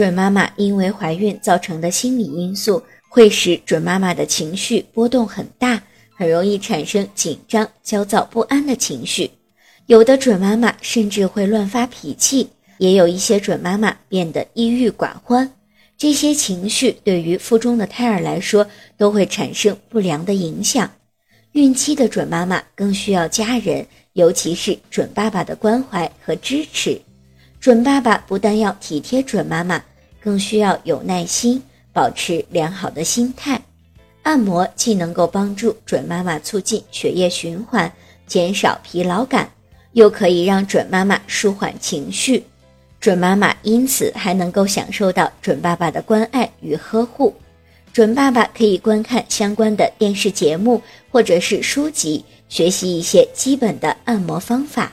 准妈妈因为怀孕造成的心理因素，会使准妈妈的情绪波动很大，很容易产生紧张、焦躁不安的情绪。有的准妈妈甚至会乱发脾气，也有一些准妈妈变得抑郁寡欢。这些情绪对于腹中的胎儿来说都会产生不良的影响。孕期的准妈妈更需要家人，尤其是准爸爸的关怀和支持。准爸爸不但要体贴准妈妈，更需要有耐心，保持良好的心态。按摩既能够帮助准妈妈促进血液循环，减少疲劳感，又可以让准妈妈舒缓情绪。准妈妈因此还能够享受到准爸爸的关爱与呵护。准爸爸可以观看相关的电视节目或者是书籍，学习一些基本的按摩方法。